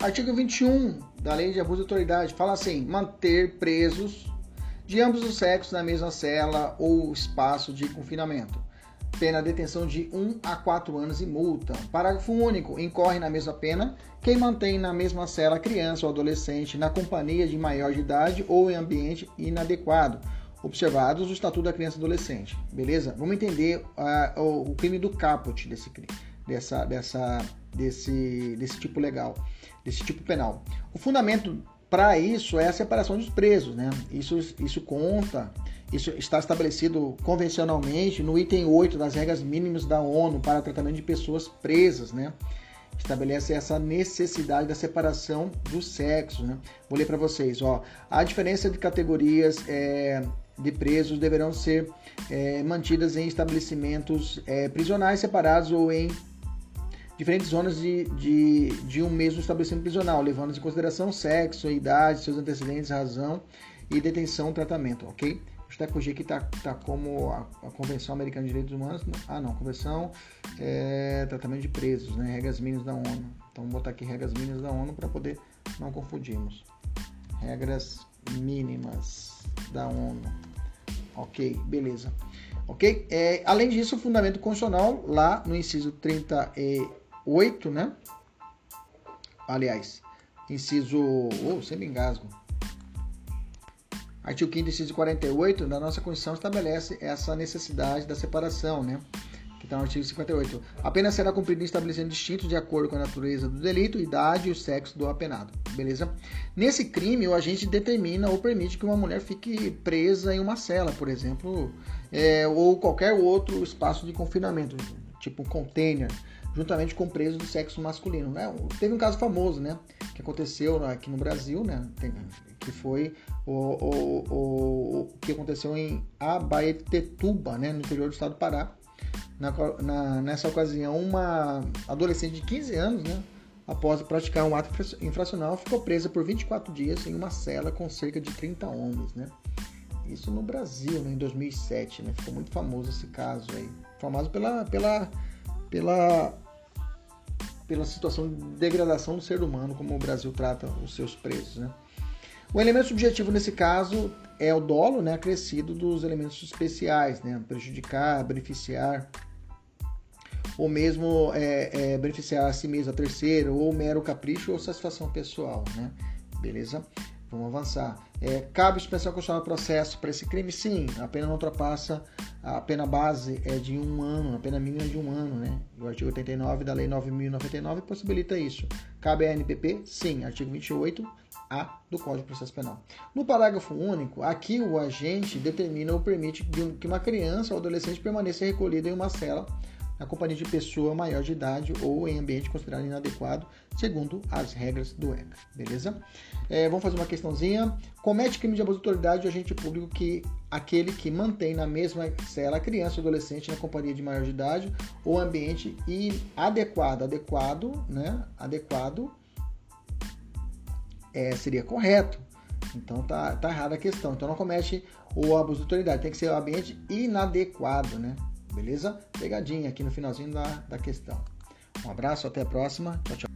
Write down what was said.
Artigo 21 da Lei de Abuso de Autoridade fala assim: manter presos de ambos os sexos na mesma cela ou espaço de confinamento. Pena detenção de 1 a 4 anos e multa. Parágrafo único. Incorre na mesma pena quem mantém na mesma cela criança ou adolescente na companhia de maior de idade ou em ambiente inadequado, observados o Estatuto da Criança e Adolescente. Beleza? Vamos entender uh, o crime do caput desse crime, dessa, dessa, desse, desse tipo legal desse tipo penal. O fundamento para isso é a separação dos presos, né? Isso, isso conta, isso está estabelecido convencionalmente no item 8 das regras mínimas da ONU para tratamento de pessoas presas, né? Estabelece essa necessidade da separação do sexo, né? Vou ler para vocês, ó. A diferença de categorias é, de presos deverão ser é, mantidas em estabelecimentos é, prisionais separados ou em diferentes zonas de, de, de um mesmo estabelecimento prisional, levando em consideração sexo, idade, seus antecedentes, razão e detenção, tratamento, ok? Até corrigir aqui, tá, tá como a, a, Convenção Americana de Direitos Humanos. Ah, não, Convenção é, Tratamento de Presos, né? Regras mínimas da ONU. Então, vou botar aqui regras mínimas da ONU para poder não confundirmos. Regras mínimas da ONU. Ok, beleza. Ok? É, além disso, o fundamento constitucional, lá no inciso 30 e 8, né? Aliás, inciso. Oh, sempre engasgo. Artigo 5 inciso 48 da nossa Constituição estabelece essa necessidade da separação, né? Que está no artigo 58. A pena será cumprida em estabelecimento distintos de acordo com a natureza do delito, idade e o sexo do apenado. Beleza? Nesse crime, o agente determina ou permite que uma mulher fique presa em uma cela, por exemplo, é, ou qualquer outro espaço de confinamento, tipo um container juntamente com presos do sexo masculino. Né? Teve um caso famoso, né? Que aconteceu aqui no Brasil, né? Que foi o, o, o, o, que aconteceu em Abaetetuba, né? No interior do estado do Pará. Na, na, nessa ocasião, uma adolescente de 15 anos, né? Após praticar um ato infracional, ficou presa por 24 dias em uma cela com cerca de 30 homens, né? Isso no Brasil, né, em 2007, né? Ficou muito famoso esse caso aí. Famoso pela, pela pela, pela situação de degradação do ser humano, como o Brasil trata os seus presos. Né? O elemento subjetivo nesse caso é o dolo né, acrescido dos elementos especiais, né, prejudicar, beneficiar, ou mesmo é, é, beneficiar a si mesmo, a terceiro, ou mero capricho ou satisfação pessoal. Né? Beleza? Vamos avançar. É, cabe constitucional do processo para esse crime? Sim, a pena não ultrapassa, a pena base é de um ano, a pena mínima é de um ano, né? O artigo 89 da Lei 9.099 possibilita isso. Cabe a NPP? Sim, artigo 28A do Código de Processo Penal. No parágrafo único, aqui o agente determina ou permite que uma criança ou adolescente permaneça recolhida em uma cela na companhia de pessoa maior de idade ou em ambiente considerado inadequado, segundo as regras do ECA. Beleza? É, vamos fazer uma questãozinha. Comete crime de abuso de autoridade o agente público que aquele que mantém na mesma cela a criança ou adolescente na companhia de maior de idade ou ambiente inadequado. Adequado, né? Adequado é, seria correto. Então tá, tá errada a questão. Então não comete o abuso de autoridade, tem que ser o ambiente inadequado, né? Beleza? Pegadinha aqui no finalzinho da, da questão. Um abraço, até a próxima. Tchau, tchau.